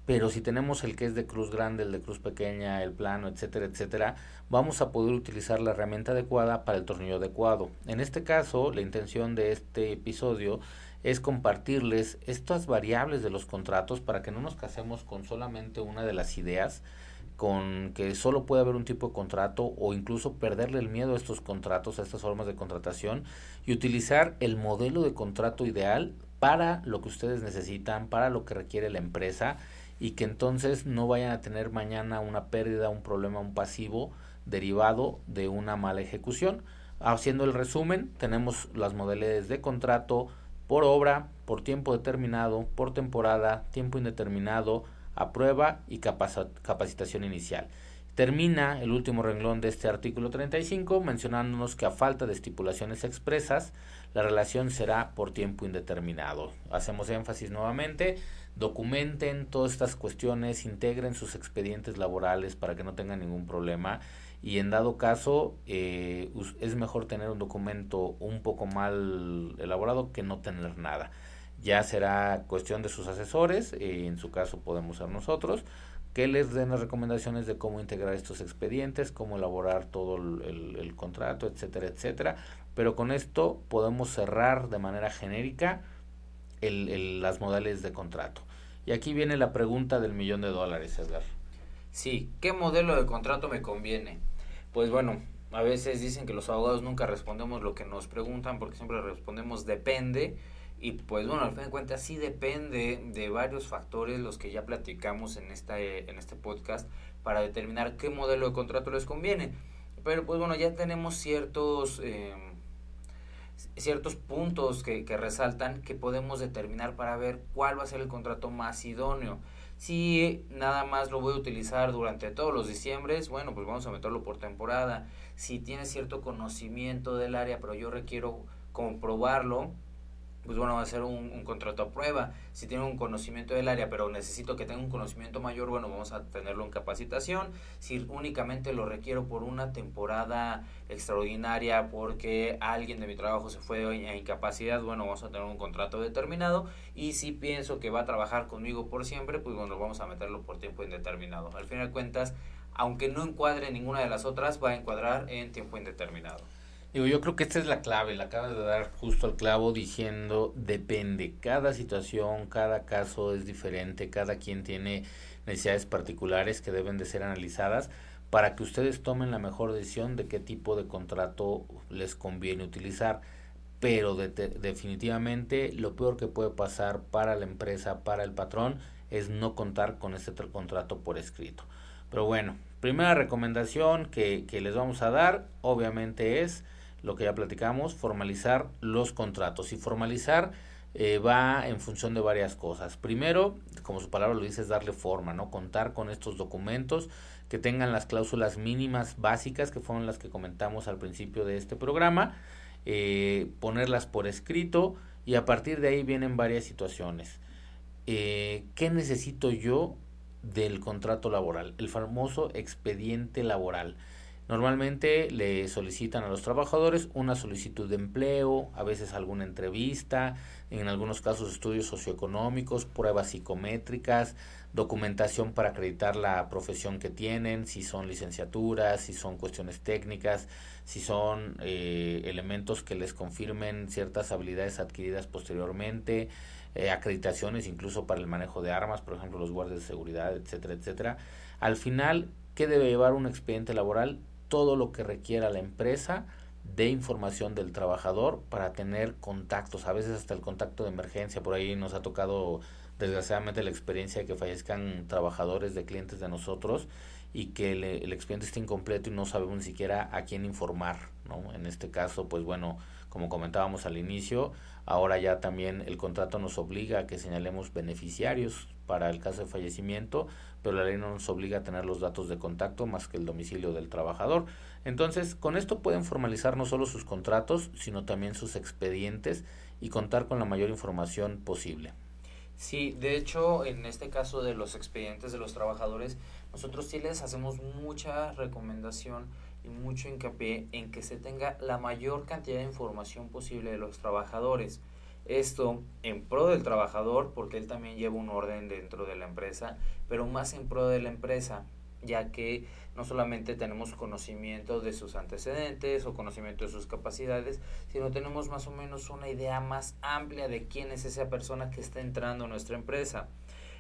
pero si tenemos el que es de cruz grande, el de cruz pequeña, el plano, etcétera, etcétera, vamos a poder utilizar la herramienta adecuada para el tornillo adecuado. En este caso, la intención de este episodio es compartirles estas variables de los contratos para que no nos casemos con solamente una de las ideas, con que solo puede haber un tipo de contrato o incluso perderle el miedo a estos contratos, a estas formas de contratación y utilizar el modelo de contrato ideal para lo que ustedes necesitan, para lo que requiere la empresa y que entonces no vayan a tener mañana una pérdida, un problema, un pasivo derivado de una mala ejecución. Haciendo el resumen, tenemos las modalidades de contrato por obra, por tiempo determinado, por temporada, tiempo indeterminado, a prueba y capacitación inicial. Termina el último renglón de este artículo 35 mencionándonos que a falta de estipulaciones expresas, la relación será por tiempo indeterminado. Hacemos énfasis nuevamente documenten todas estas cuestiones, integren sus expedientes laborales para que no tengan ningún problema y en dado caso eh, es mejor tener un documento un poco mal elaborado que no tener nada. Ya será cuestión de sus asesores, eh, en su caso podemos ser nosotros, que les den las recomendaciones de cómo integrar estos expedientes, cómo elaborar todo el, el contrato, etcétera, etcétera. Pero con esto podemos cerrar de manera genérica el, las modales de contrato. Y aquí viene la pregunta del millón de dólares, Edgar. Sí, ¿qué modelo de contrato me conviene? Pues bueno, a veces dicen que los abogados nunca respondemos lo que nos preguntan porque siempre respondemos depende. Y pues bueno, al fin de cuentas sí depende de varios factores los que ya platicamos en, esta, en este podcast para determinar qué modelo de contrato les conviene. Pero pues bueno, ya tenemos ciertos... Eh, ciertos puntos que, que resaltan que podemos determinar para ver cuál va a ser el contrato más idóneo. Si nada más lo voy a utilizar durante todos los diciembres, bueno, pues vamos a meterlo por temporada. Si tiene cierto conocimiento del área, pero yo requiero comprobarlo, pues bueno, va a ser un, contrato a prueba. Si tiene un conocimiento del área, pero necesito que tenga un conocimiento mayor, bueno, vamos a tenerlo en capacitación. Si únicamente lo requiero por una temporada extraordinaria porque alguien de mi trabajo se fue a incapacidad, bueno, vamos a tener un contrato determinado. Y si pienso que va a trabajar conmigo por siempre, pues bueno, vamos a meterlo por tiempo indeterminado. Al final de cuentas, aunque no encuadre ninguna de las otras, va a encuadrar en tiempo indeterminado. Digo, yo creo que esta es la clave, la acabas de dar justo al clavo diciendo, depende, cada situación, cada caso es diferente, cada quien tiene necesidades particulares que deben de ser analizadas para que ustedes tomen la mejor decisión de qué tipo de contrato les conviene utilizar. Pero definitivamente lo peor que puede pasar para la empresa, para el patrón, es no contar con este contrato por escrito. Pero bueno, primera recomendación que, que les vamos a dar, obviamente es lo que ya platicamos, formalizar los contratos. Y formalizar eh, va en función de varias cosas. Primero, como su palabra lo dice, es darle forma, ¿no? Contar con estos documentos que tengan las cláusulas mínimas básicas, que fueron las que comentamos al principio de este programa, eh, ponerlas por escrito y a partir de ahí vienen varias situaciones. Eh, ¿Qué necesito yo del contrato laboral? El famoso expediente laboral. Normalmente le solicitan a los trabajadores una solicitud de empleo, a veces alguna entrevista, en algunos casos estudios socioeconómicos, pruebas psicométricas, documentación para acreditar la profesión que tienen, si son licenciaturas, si son cuestiones técnicas, si son eh, elementos que les confirmen ciertas habilidades adquiridas posteriormente, eh, acreditaciones incluso para el manejo de armas, por ejemplo los guardias de seguridad, etcétera, etcétera. Al final, ¿qué debe llevar un expediente laboral? Todo lo que requiera la empresa de información del trabajador para tener contactos, a veces hasta el contacto de emergencia, por ahí nos ha tocado desgraciadamente la experiencia de que fallezcan trabajadores de clientes de nosotros y que el, expediente esté incompleto y no sabemos ni siquiera a quién informar, ¿no? En este caso, pues bueno, como comentábamos al inicio, ahora ya también el contrato nos obliga a que señalemos beneficiarios para el caso de fallecimiento, pero la ley no nos obliga a tener los datos de contacto más que el domicilio del trabajador. Entonces, con esto pueden formalizar no solo sus contratos, sino también sus expedientes y contar con la mayor información posible. Sí, de hecho, en este caso de los expedientes de los trabajadores, nosotros sí les hacemos mucha recomendación y mucho hincapié en que se tenga la mayor cantidad de información posible de los trabajadores. Esto en pro del trabajador, porque él también lleva un orden dentro de la empresa, pero más en pro de la empresa, ya que no solamente tenemos conocimiento de sus antecedentes o conocimiento de sus capacidades, sino tenemos más o menos una idea más amplia de quién es esa persona que está entrando a nuestra empresa.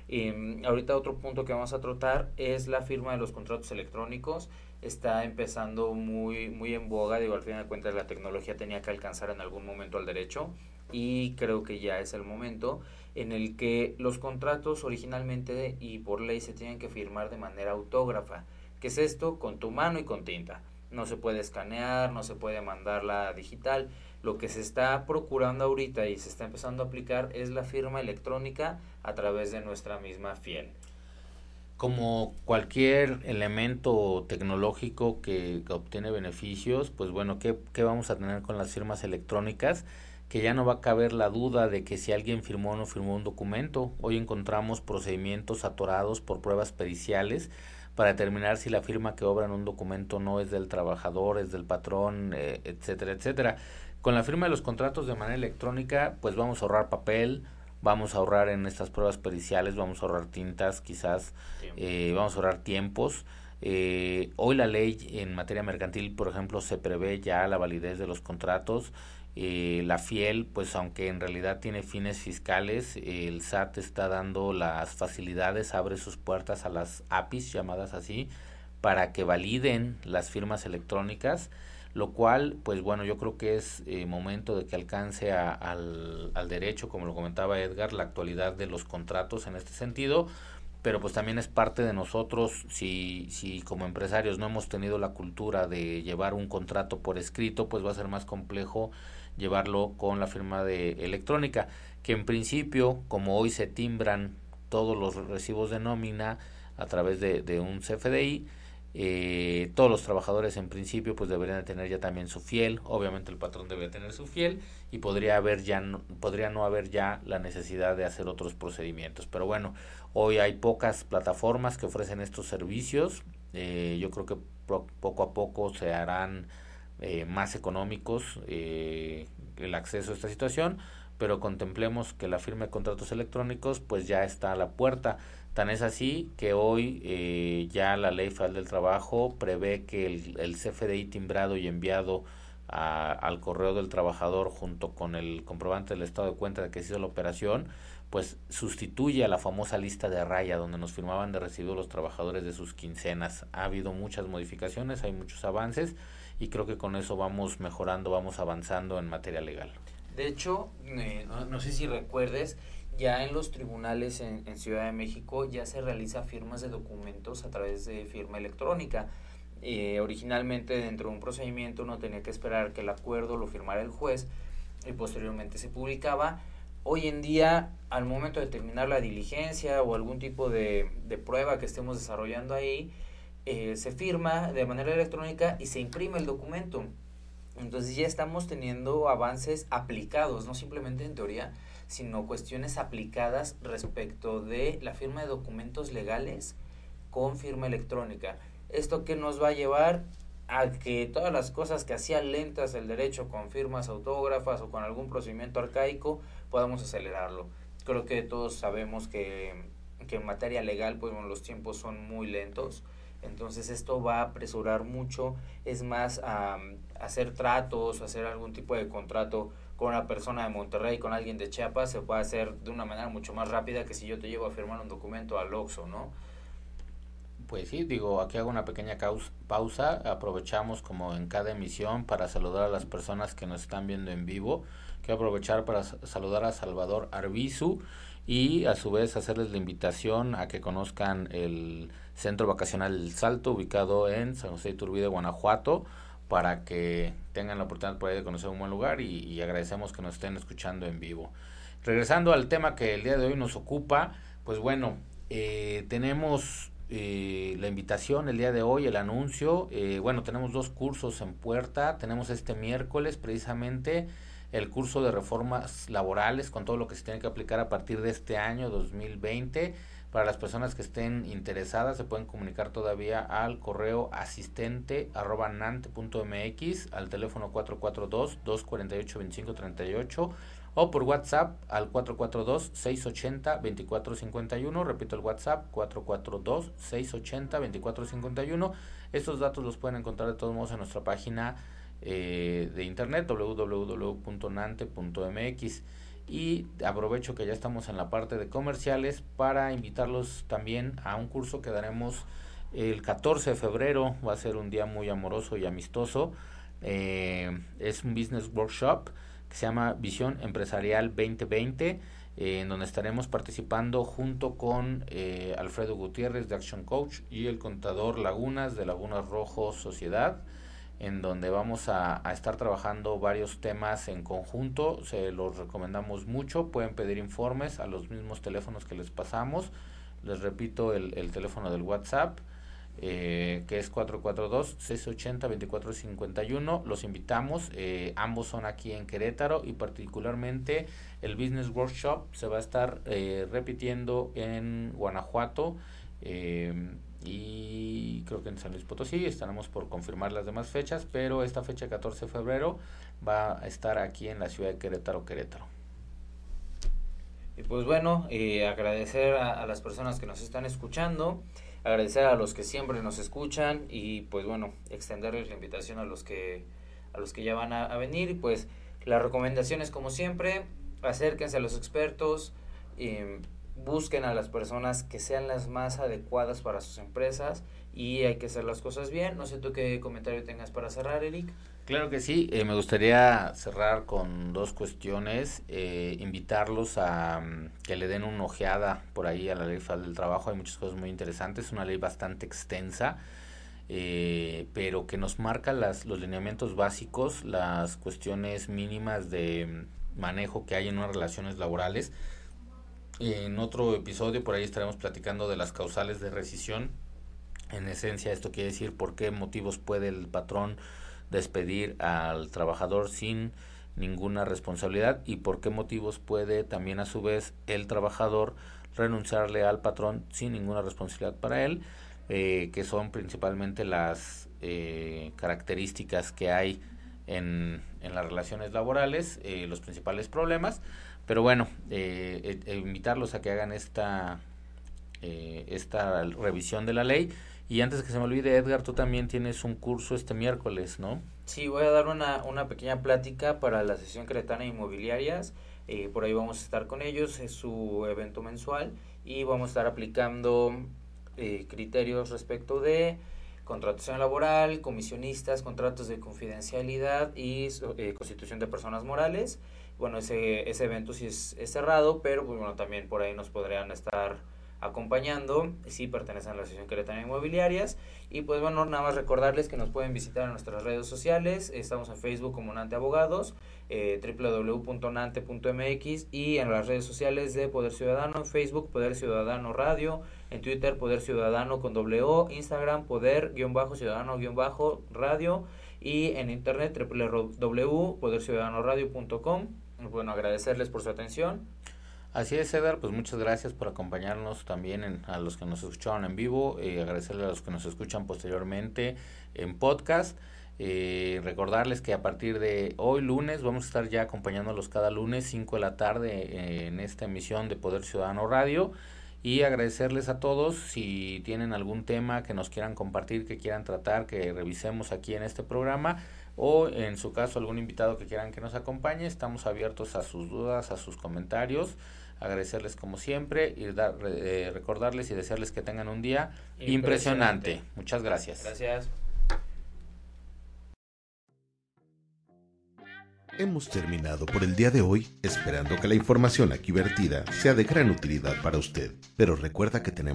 Y mm, ahorita otro punto que vamos a tratar es la firma de los contratos electrónicos. Está empezando muy, muy en boga, digo, al final de cuentas la tecnología tenía que alcanzar en algún momento al derecho y creo que ya es el momento en el que los contratos originalmente y por ley se tienen que firmar de manera autógrafa. ¿Qué es esto? Con tu mano y con tinta. No se puede escanear, no se puede mandarla digital. Lo que se está procurando ahorita y se está empezando a aplicar es la firma electrónica a través de nuestra misma fiel. Como cualquier elemento tecnológico que, obtiene beneficios, pues bueno, ¿qué, ¿qué vamos a tener con las firmas electrónicas? Que ya no va a caber la duda de que si alguien firmó o no firmó un documento. Hoy encontramos procedimientos atorados por pruebas periciales para determinar si la firma que obra en un documento no es del trabajador, es del patrón, eh, etcétera, etcétera. Con la firma de los contratos de manera electrónica, pues vamos a ahorrar papel, vamos a ahorrar en estas pruebas periciales, vamos a ahorrar tintas, quizás, eh, vamos a ahorrar tiempos. Eh, hoy la ley en materia mercantil, por ejemplo, se prevé ya la validez de los contratos eh, la FIEL, pues aunque en realidad tiene fines fiscales, el SAT está dando las facilidades, abre sus puertas a las APIs llamadas así, para que validen las firmas electrónicas, lo cual, pues bueno, yo creo que es eh, momento de que alcance al, al derecho, como lo comentaba Edgar, la actualidad de los contratos en este sentido, pero pues también es parte de nosotros si, si como empresarios no hemos tenido la cultura de llevar un contrato por escrito, pues va a ser más complejo llevarlo con la firma de electrónica, que en principio, como hoy se timbran todos los recibos de nómina a través de, de un CFDI, eh, todos los trabajadores en principio pues deberían de tener ya también su fiel. Obviamente el patrón debe tener su fiel y podría haber ya no, podría no haber ya la necesidad de hacer otros procedimientos. Pero bueno hoy hay pocas plataformas que ofrecen estos servicios. Eh, yo creo que poco a poco se harán eh, más económicos eh, el acceso a esta situación pero contemplemos que la firma de contratos electrónicos pues ya está a la puerta Tan es así que hoy eh, ya la Ley Federal del Trabajo prevé que el, CFDI timbrado y enviado a, al correo del trabajador junto con el comprobante del estado de cuenta de que se hizo la operación, pues sustituye a la famosa lista de raya donde nos firmaban de recibido los trabajadores de sus quincenas. Ha habido muchas modificaciones, hay muchos avances y creo que con eso vamos mejorando, vamos avanzando en materia legal. De hecho, eh, no sé si recuerdes, ya en los tribunales en, en, Ciudad de México ya se realiza firmas de documentos a través de firma electrónica. Eh, originalmente dentro de un procedimiento uno tenía que esperar que el acuerdo lo firmara el juez y posteriormente se publicaba. Hoy en día, al momento de terminar la diligencia o algún tipo de, de prueba que estemos desarrollando ahí, eh, se firma de manera electrónica y se imprime el documento. Entonces ya estamos teniendo avances aplicados, no simplemente en teoría, sino cuestiones aplicadas respecto de la firma de documentos legales con firma electrónica. ¿Esto que nos va a llevar? A que todas las cosas que hacían lentas el derecho con firmas autógrafas o con algún procedimiento arcaico, podamos acelerarlo. Creo que todos sabemos que, que en materia legal, pues bueno, los tiempos son muy lentos. Entonces esto va a apresurar mucho, es más, a hacer tratos, hacer algún tipo de contrato con una persona de Monterrey, con alguien de Chiapas, se puede hacer de una manera mucho más rápida que si yo te llevo a firmar un documento al Oxxo, ¿no? Pues sí, digo, aquí hago una pequeña pausa, aprovechamos como en cada emisión para saludar a las personas que nos están viendo en vivo, quiero aprovechar para saludar a Salvador Arbizu y a su vez hacerles la invitación a que conozcan el Centro Vacacional El Salto, ubicado en San José de Iturbide, Guanajuato, para que tengan la oportunidad por ahí de conocer un buen lugar y, agradecemos que nos estén escuchando en vivo. Regresando al tema que el día de hoy nos ocupa, pues bueno, eh, tenemos eh, la invitación el día de hoy, el anuncio. Eh, bueno, tenemos dos cursos en puerta. Tenemos este miércoles precisamente el curso de reformas laborales con todo lo que se tiene que aplicar a partir de este año 2020 para las personas que estén interesadas se pueden comunicar todavía al correo asistente arroba al teléfono 442-248-2538 o por WhatsApp al 442-680-2451. Repito el WhatsApp 442-680-2451. Estos datos los pueden encontrar de todos modos en nuestra página eh, de internet www.nante.mx y aprovecho que ya estamos en la parte de comerciales para invitarlos también a un curso que daremos el 14 de febrero, va a ser un día muy amoroso y amistoso, eh, es un business workshop que se llama Visión Empresarial 2020, eh, en donde estaremos participando junto con eh, Alfredo Gutiérrez de Action Coach y el contador Lagunas de Lagunas Rojo Sociedad en donde vamos a, estar trabajando varios temas en conjunto. Se los recomendamos mucho. Pueden pedir informes a los mismos teléfonos que les pasamos. Les repito el, el teléfono del WhatsApp, eh, que es 442-680-2451. Los invitamos. Eh, ambos son aquí en Querétaro y particularmente el Business Workshop se va a estar eh, repitiendo en Guanajuato. Y creo que en San Luis Potosí estaremos por confirmar las demás fechas, pero esta fecha 14 de febrero va a estar aquí en la ciudad de Querétaro, Querétaro. Y pues bueno, eh, agradecer a, las personas que nos están escuchando, agradecer a los que siempre nos escuchan y pues bueno, extenderles la invitación a los que a los que ya van a, a venir pues las recomendaciones como siempre, acérquense a los expertos, eh, busquen a las personas que sean las más adecuadas para sus empresas y hay que hacer las cosas bien. No sé tú qué comentario tengas para cerrar, Eric. Claro que sí, eh, me gustaría cerrar con dos cuestiones, eh, invitarlos a mm, que le den una ojeada por ahí a la ley federal del trabajo, hay muchas cosas muy interesantes, una ley bastante extensa, eh, pero que nos marca las, los lineamientos básicos, las cuestiones mínimas de mm, manejo que hay en unas relaciones laborales. En otro episodio por ahí estaremos platicando de las causales de rescisión. En esencia esto quiere decir por qué motivos puede el patrón despedir al trabajador sin ninguna responsabilidad y por qué motivos puede también a su vez el trabajador renunciarle al patrón sin ninguna responsabilidad para él, eh, que son principalmente las eh, características que hay en, en las relaciones laborales, eh, los principales problemas. Pero bueno, invitarlos a que hagan esta, esta revisión de la ley y antes que se me olvide, Edgar, tú también tienes un curso este miércoles, ¿no? Sí, voy a dar una, una pequeña plática para la sesión cretana inmobiliarias. Eh, por ahí vamos a estar con ellos, es su evento mensual y vamos a estar aplicando eh, criterios respecto de contratación laboral, comisionistas, contratos de confidencialidad y eh, constitución de personas morales. Bueno, ese, ese evento sí es, cerrado, pero pues, bueno, también por ahí nos podrían estar acompañando, sí pertenecen a la Asociación Queretana Inmobiliarias. Y pues bueno, nada más recordarles que nos pueden visitar en nuestras redes sociales. Estamos en Facebook como Nante Abogados, eh, www.nante.mx y en las redes sociales de Poder Ciudadano, en Facebook Poder Ciudadano Radio, en Twitter Poder Ciudadano con doble O, Instagram Poder-Ciudadano-Radio y en internet www.poderciudadanoradio.com. Bueno, agradecerles por su atención. Así es, Edgar, pues muchas gracias por acompañarnos también a los que nos escucharon en vivo, eh, agradecerle a los que nos escuchan posteriormente en podcast. Eh, recordarles que a partir de hoy lunes vamos a estar ya acompañándolos cada lunes 5 de la tarde eh, en esta emisión de Poder Ciudadano Radio y agradecerles a todos si tienen algún tema que nos quieran compartir, que quieran tratar, que revisemos aquí en este programa o en su caso algún invitado que quieran que nos acompañe, estamos abiertos a sus dudas, a sus comentarios agradecerles como siempre y dar, eh, recordarles y desearles que tengan un día impresionante. Muchas gracias. Gracias. Hemos terminado por el día de hoy, esperando que la información aquí vertida sea de gran utilidad para usted. Pero recuerda que tenemos